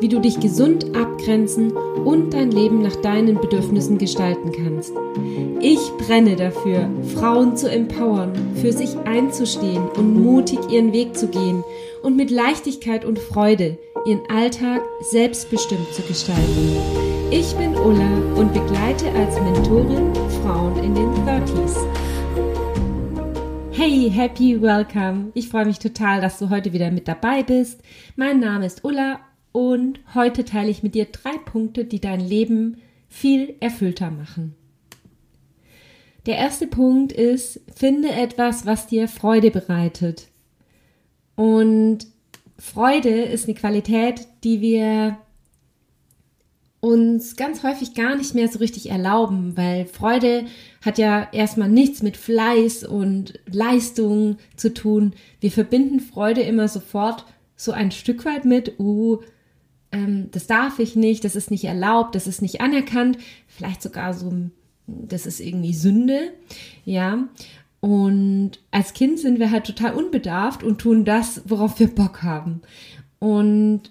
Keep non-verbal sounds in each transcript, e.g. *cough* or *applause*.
wie du dich gesund abgrenzen und dein Leben nach deinen Bedürfnissen gestalten kannst. Ich brenne dafür, Frauen zu empowern, für sich einzustehen und mutig ihren Weg zu gehen und mit Leichtigkeit und Freude ihren Alltag selbstbestimmt zu gestalten. Ich bin Ulla und begleite als Mentorin Frauen in den 30s. Hey, happy welcome. Ich freue mich total, dass du heute wieder mit dabei bist. Mein Name ist Ulla und heute teile ich mit dir drei Punkte, die dein Leben viel erfüllter machen. Der erste Punkt ist, finde etwas, was dir Freude bereitet. Und Freude ist eine Qualität, die wir uns ganz häufig gar nicht mehr so richtig erlauben, weil Freude hat ja erstmal nichts mit Fleiß und Leistung zu tun. Wir verbinden Freude immer sofort so ein Stück weit mit, uh, ähm, das darf ich nicht, das ist nicht erlaubt, das ist nicht anerkannt, vielleicht sogar so, das ist irgendwie Sünde, ja. Und als Kind sind wir halt total unbedarft und tun das, worauf wir Bock haben. Und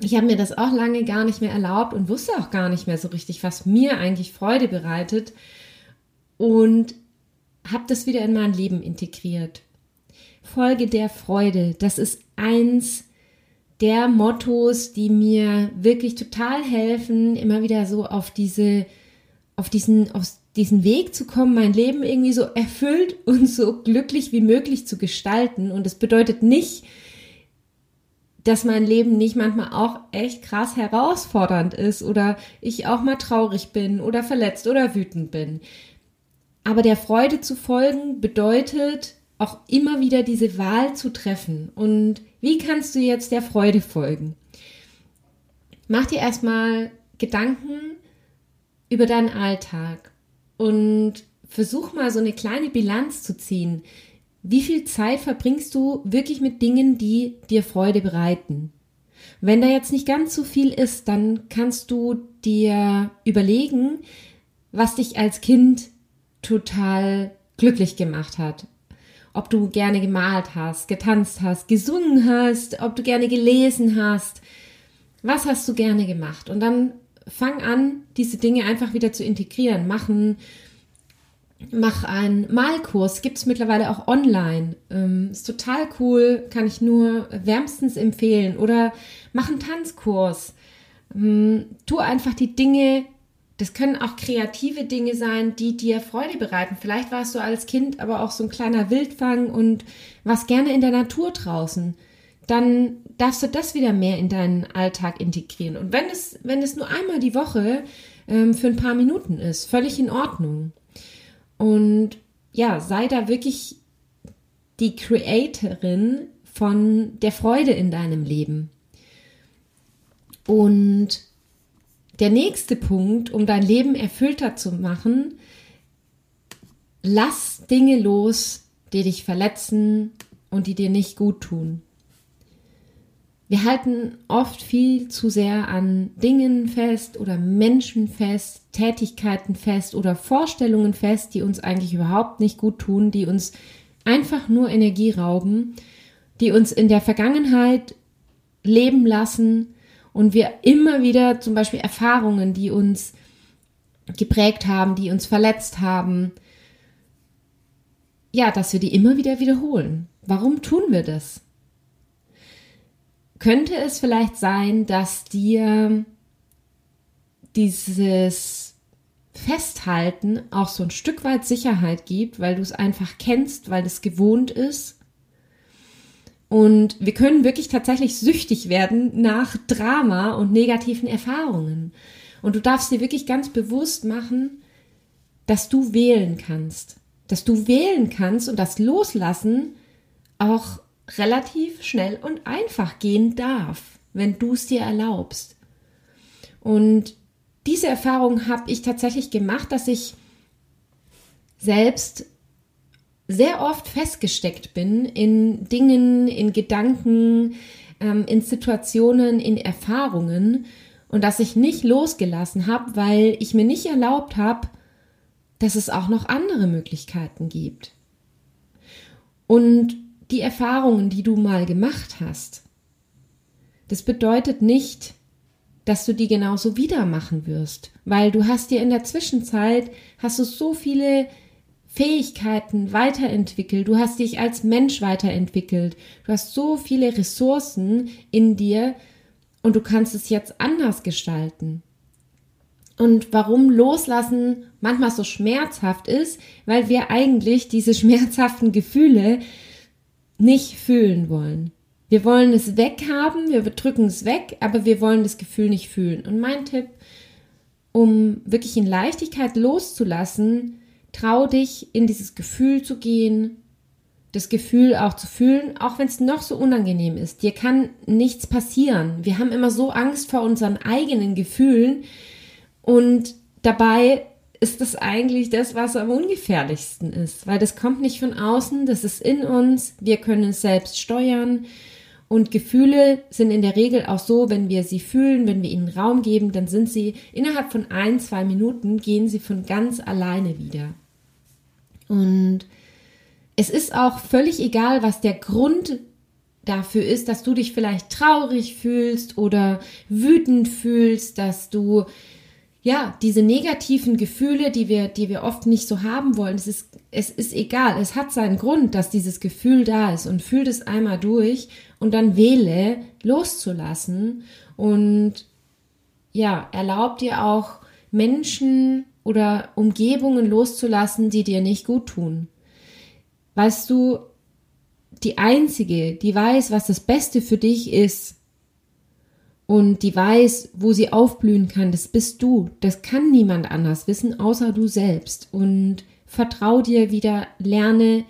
ich habe mir das auch lange gar nicht mehr erlaubt und wusste auch gar nicht mehr so richtig, was mir eigentlich Freude bereitet. Und habe das wieder in mein Leben integriert. Folge der Freude, das ist eins der Mottos, die mir wirklich total helfen, immer wieder so auf diese, auf diesen, auf diesen Weg zu kommen, mein Leben irgendwie so erfüllt *laughs* und so glücklich wie möglich zu gestalten. Und es bedeutet nicht, dass mein Leben nicht manchmal auch echt krass herausfordernd ist oder ich auch mal traurig bin oder verletzt oder wütend bin. Aber der Freude zu folgen bedeutet auch immer wieder diese Wahl zu treffen. Und wie kannst du jetzt der Freude folgen? Mach dir erstmal Gedanken über deinen Alltag und versuch mal so eine kleine Bilanz zu ziehen. Wie viel Zeit verbringst du wirklich mit Dingen, die dir Freude bereiten? Wenn da jetzt nicht ganz so viel ist, dann kannst du dir überlegen, was dich als Kind total glücklich gemacht hat. Ob du gerne gemalt hast, getanzt hast, gesungen hast, ob du gerne gelesen hast. Was hast du gerne gemacht? Und dann fang an, diese Dinge einfach wieder zu integrieren. Machen, mach einen Malkurs, gibt es mittlerweile auch online. Ähm, ist total cool, kann ich nur wärmstens empfehlen. Oder mach einen Tanzkurs. Ähm, tu einfach die Dinge, das können auch kreative Dinge sein, die dir Freude bereiten. Vielleicht warst du als Kind aber auch so ein kleiner Wildfang und warst gerne in der Natur draußen. Dann darfst du das wieder mehr in deinen Alltag integrieren. Und wenn es, wenn es nur einmal die Woche ähm, für ein paar Minuten ist, völlig in Ordnung. Und ja, sei da wirklich die Creatorin von der Freude in deinem Leben. Und der nächste Punkt, um dein Leben erfüllter zu machen, lass Dinge los, die dich verletzen und die dir nicht gut tun. Wir halten oft viel zu sehr an Dingen fest oder Menschen fest, Tätigkeiten fest oder Vorstellungen fest, die uns eigentlich überhaupt nicht gut tun, die uns einfach nur Energie rauben, die uns in der Vergangenheit leben lassen und wir immer wieder zum Beispiel Erfahrungen, die uns geprägt haben, die uns verletzt haben, ja, dass wir die immer wieder wiederholen. Warum tun wir das? könnte es vielleicht sein, dass dir dieses Festhalten auch so ein Stück weit Sicherheit gibt, weil du es einfach kennst, weil es gewohnt ist. Und wir können wirklich tatsächlich süchtig werden nach Drama und negativen Erfahrungen. Und du darfst dir wirklich ganz bewusst machen, dass du wählen kannst. Dass du wählen kannst und das Loslassen auch relativ schnell und einfach gehen darf, wenn du es dir erlaubst. Und diese Erfahrung habe ich tatsächlich gemacht, dass ich selbst sehr oft festgesteckt bin in Dingen, in Gedanken, ähm, in Situationen, in Erfahrungen und dass ich nicht losgelassen habe, weil ich mir nicht erlaubt habe, dass es auch noch andere Möglichkeiten gibt. Und die Erfahrungen, die du mal gemacht hast, das bedeutet nicht, dass du die genauso wieder machen wirst, weil du hast dir in der Zwischenzeit hast du so viele Fähigkeiten weiterentwickelt, du hast dich als Mensch weiterentwickelt, du hast so viele Ressourcen in dir und du kannst es jetzt anders gestalten. Und warum Loslassen manchmal so schmerzhaft ist, weil wir eigentlich diese *laughs* schmerzhaften Gefühle nicht fühlen wollen. Wir wollen es weghaben, wir drücken es weg, aber wir wollen das Gefühl nicht fühlen. Und mein Tipp, um wirklich in Leichtigkeit loszulassen, trau dich in dieses Gefühl zu gehen, das Gefühl auch zu fühlen, auch wenn es noch so unangenehm ist. Dir kann nichts passieren. Wir haben immer so Angst vor unseren eigenen Gefühlen und dabei ist das eigentlich das, was am ungefährlichsten ist, weil das kommt nicht von außen, das ist in uns, wir können es selbst steuern und Gefühle sind in der Regel auch so, wenn wir sie fühlen, wenn wir ihnen Raum geben, dann sind sie innerhalb von ein, zwei Minuten gehen sie von ganz alleine wieder. Und es ist auch völlig egal, was der Grund dafür ist, dass du dich vielleicht traurig fühlst oder wütend fühlst, dass du ja, diese negativen Gefühle, die wir, die wir oft nicht so haben wollen, es ist, es ist egal. Es hat seinen Grund, dass dieses Gefühl da ist und fühl es einmal durch und dann wähle, loszulassen und ja, erlaub dir auch Menschen oder Umgebungen loszulassen, die dir nicht gut tun. Weißt du, die einzige, die weiß, was das Beste für dich ist, und die weiß, wo sie aufblühen kann, das bist du. Das kann niemand anders wissen, außer du selbst. Und vertrau dir wieder, lerne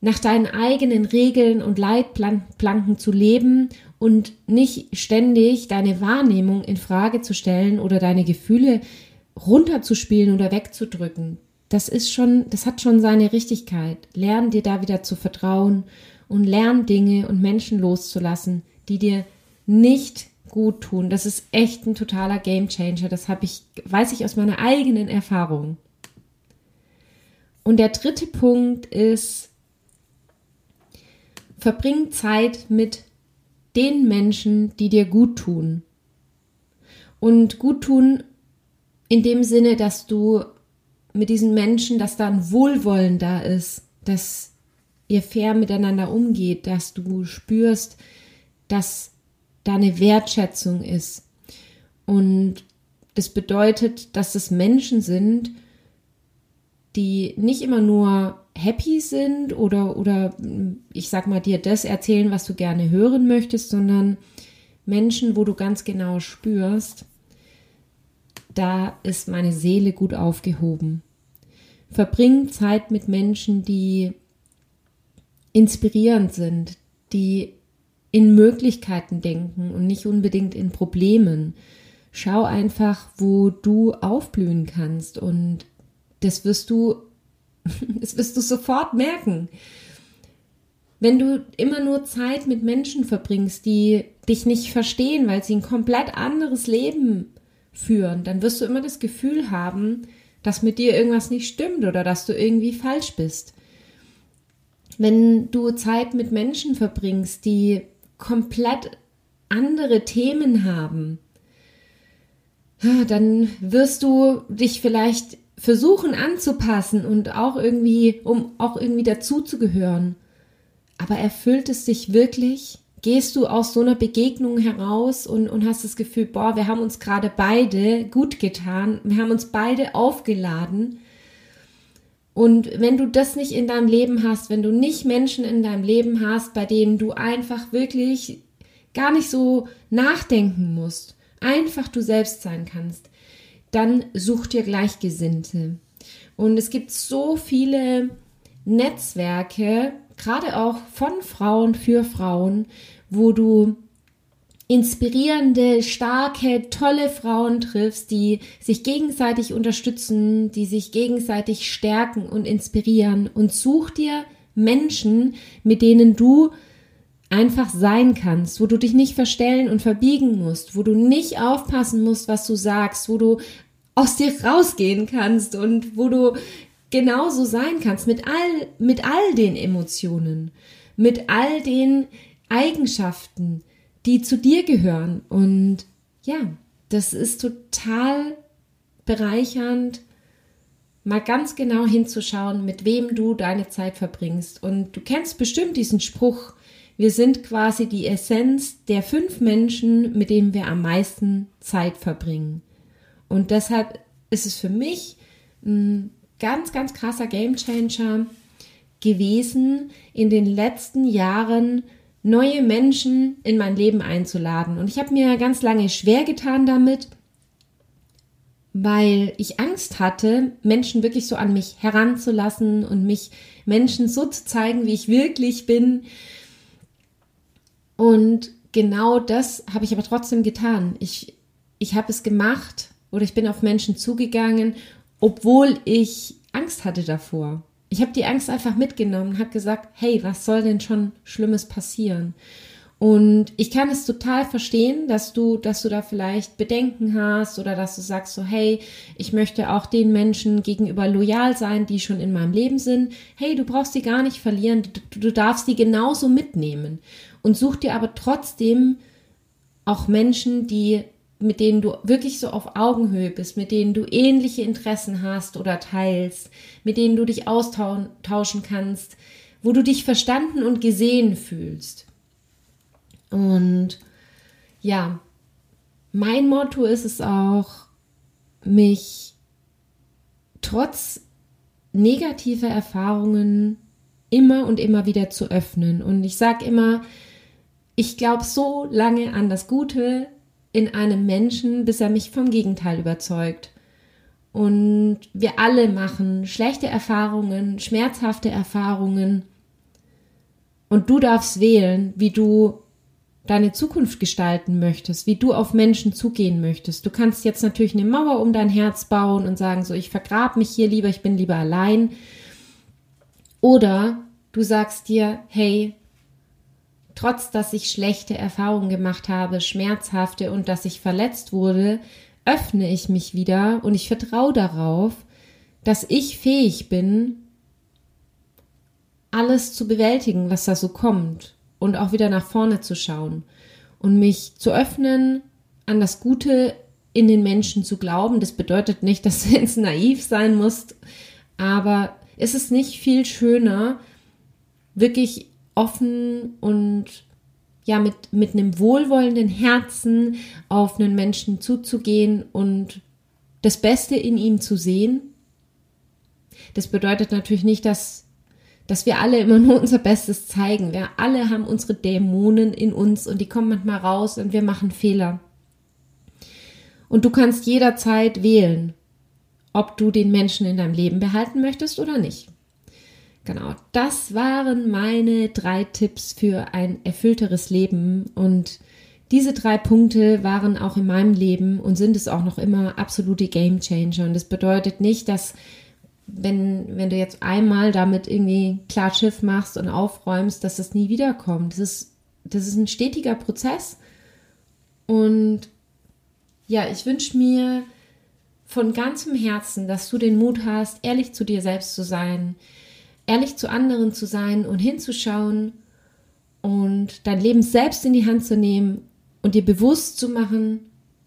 nach deinen eigenen Regeln und Leitplanken zu leben und nicht ständig deine Wahrnehmung in Frage zu stellen oder deine Gefühle runterzuspielen oder wegzudrücken. Das ist schon, das hat schon seine Richtigkeit. Lern dir da wieder zu vertrauen und lern Dinge und Menschen loszulassen, die dir nicht gut tun. Das ist echt ein totaler Gamechanger. Das habe ich, weiß ich aus meiner eigenen Erfahrung. Und der dritte Punkt ist, verbring Zeit mit den Menschen, die dir gut tun. Und gut tun in dem Sinne, dass du mit diesen Menschen, dass da ein Wohlwollen da ist, dass ihr fair miteinander umgeht, dass du spürst, dass da eine Wertschätzung ist. Und das bedeutet, dass es Menschen sind, die nicht immer nur happy sind oder, oder ich sag mal dir das erzählen, was du gerne hören möchtest, sondern Menschen, wo du ganz genau spürst, da ist meine Seele gut aufgehoben. Verbring Zeit mit Menschen, die inspirierend sind, die in Möglichkeiten denken und nicht unbedingt in Problemen. Schau einfach, wo du aufblühen kannst und das wirst du, *laughs* das wirst du sofort merken. Wenn du immer nur Zeit mit Menschen verbringst, die dich nicht verstehen, weil sie ein komplett anderes Leben führen, dann wirst du immer das Gefühl haben, dass mit dir irgendwas nicht stimmt oder dass du irgendwie falsch bist. Wenn du Zeit mit Menschen verbringst, die komplett andere Themen haben, dann wirst du dich vielleicht versuchen anzupassen und auch irgendwie, um auch irgendwie dazuzugehören. Aber erfüllt es dich wirklich? Gehst du aus so einer Begegnung heraus und, und hast das Gefühl, boah, wir haben uns gerade beide gut getan, wir haben uns beide aufgeladen und wenn du das nicht in deinem Leben hast, wenn du nicht Menschen in deinem Leben hast, bei denen du einfach wirklich gar nicht so nachdenken musst, einfach du selbst sein kannst, dann such dir Gleichgesinnte. Und es gibt so viele Netzwerke, gerade auch von Frauen für Frauen, wo du inspirierende, starke, tolle Frauen triffst, die sich gegenseitig unterstützen, die sich gegenseitig stärken und inspirieren. Und such dir Menschen, mit denen du einfach sein kannst, wo du dich nicht verstellen und verbiegen musst, wo du nicht aufpassen musst, was du sagst, wo du aus dir rausgehen kannst und wo du genauso sein kannst mit all, mit all den Emotionen, mit all den Eigenschaften, die zu dir gehören. Und ja, das ist total bereichernd, mal ganz genau hinzuschauen, mit wem du deine Zeit verbringst. Und du kennst bestimmt diesen Spruch, wir sind quasi die Essenz der fünf Menschen, mit denen wir am meisten Zeit verbringen. Und deshalb ist es für mich ein ganz, ganz krasser Gamechanger gewesen, in den letzten Jahren neue Menschen in mein Leben einzuladen. Und ich habe mir ganz lange schwer getan damit, weil ich Angst hatte, Menschen wirklich so an mich heranzulassen und mich Menschen so zu zeigen, wie ich wirklich bin. Und genau das habe ich aber trotzdem getan. Ich, ich habe es gemacht oder ich bin auf Menschen zugegangen, obwohl ich Angst hatte davor. Ich habe die Angst einfach mitgenommen, habe gesagt, hey, was soll denn schon Schlimmes passieren? Und ich kann es total verstehen, dass du, dass du da vielleicht Bedenken hast oder dass du sagst so, hey, ich möchte auch den Menschen gegenüber loyal sein, die schon in meinem Leben sind. Hey, du brauchst die gar nicht verlieren, du, du darfst die genauso mitnehmen und such dir aber trotzdem auch Menschen, die mit denen du wirklich so auf Augenhöhe bist, mit denen du ähnliche Interessen hast oder teilst, mit denen du dich austauschen kannst, wo du dich verstanden und gesehen fühlst. Und ja, mein Motto ist es auch, mich trotz negativer Erfahrungen immer und immer wieder zu öffnen. Und ich sage immer, ich glaube so lange an das Gute in einem Menschen, bis er mich vom Gegenteil überzeugt. Und wir alle machen schlechte Erfahrungen, schmerzhafte Erfahrungen. Und du darfst wählen, wie du deine Zukunft gestalten möchtest, wie du auf Menschen zugehen möchtest. Du kannst jetzt natürlich eine Mauer um dein Herz bauen und sagen, so, ich vergrab mich hier lieber, ich bin lieber allein. Oder du sagst dir, hey, trotz dass ich schlechte Erfahrungen gemacht habe, schmerzhafte und dass ich verletzt wurde, öffne ich mich wieder und ich vertraue darauf, dass ich fähig bin, alles zu bewältigen, was da so kommt und auch wieder nach vorne zu schauen und mich zu öffnen, an das Gute in den Menschen zu glauben. Das bedeutet nicht, *laughs* dass du jetzt naiv sein musst, aber ist es nicht viel schöner, wirklich offen und ja, mit, mit einem wohlwollenden Herzen auf einen Menschen zuzugehen und das Beste in ihm zu sehen. Das bedeutet natürlich nicht, dass, dass wir alle immer nur unser Bestes zeigen. Wir alle haben unsere Dämonen in uns und die kommen manchmal raus und wir machen Fehler. Und du kannst jederzeit wählen, ob du den Menschen in deinem Leben behalten möchtest oder nicht. Genau, das waren meine drei Tipps für ein erfüllteres Leben und diese drei Punkte waren auch in meinem Leben und sind es auch noch immer absolute Game Changer. Und das bedeutet nicht, dass wenn, wenn du jetzt einmal damit irgendwie klar Schiff machst und aufräumst, dass das nie wiederkommt. Das ist, das ist ein stetiger Prozess. Und ja, ich wünsche mir von ganzem Herzen, dass du den Mut hast, ehrlich zu dir selbst zu sein, ehrlich zu anderen zu sein und hinzuschauen und dein Leben selbst in die Hand zu nehmen und dir bewusst zu machen,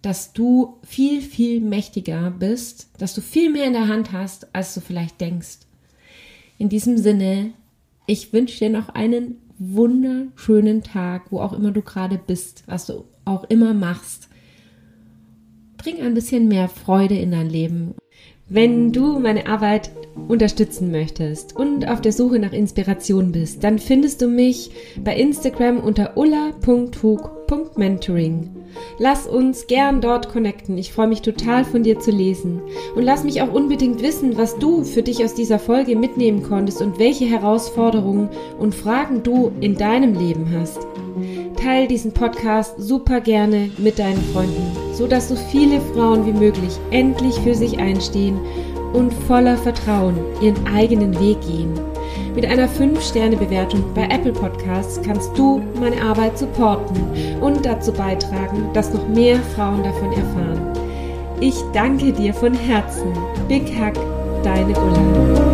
dass du viel, viel mächtiger bist, dass du viel mehr in der Hand hast, als du vielleicht denkst. In diesem Sinne, ich wünsche dir noch einen wunderschönen Tag, wo auch immer du gerade bist, was du auch immer machst. Bring ein bisschen mehr Freude in dein Leben. Wenn du meine Arbeit unterstützen möchtest und auf der Suche nach Inspiration bist, dann findest du mich bei Instagram unter ulla.hug.mentoring. Lass uns gern dort connecten. Ich freue mich total von dir zu lesen. Und lass mich auch unbedingt wissen, was du für dich aus dieser Folge mitnehmen konntest und welche Herausforderungen und Fragen du in deinem Leben hast. Teil diesen Podcast super gerne mit deinen Freunden, so dass so viele Frauen wie möglich endlich für sich einstehen und voller Vertrauen ihren eigenen Weg gehen. Mit einer 5-Sterne-Bewertung bei Apple Podcasts kannst du meine Arbeit supporten und dazu beitragen, dass noch mehr Frauen davon erfahren. Ich danke dir von Herzen. Big Hug, deine Ulla.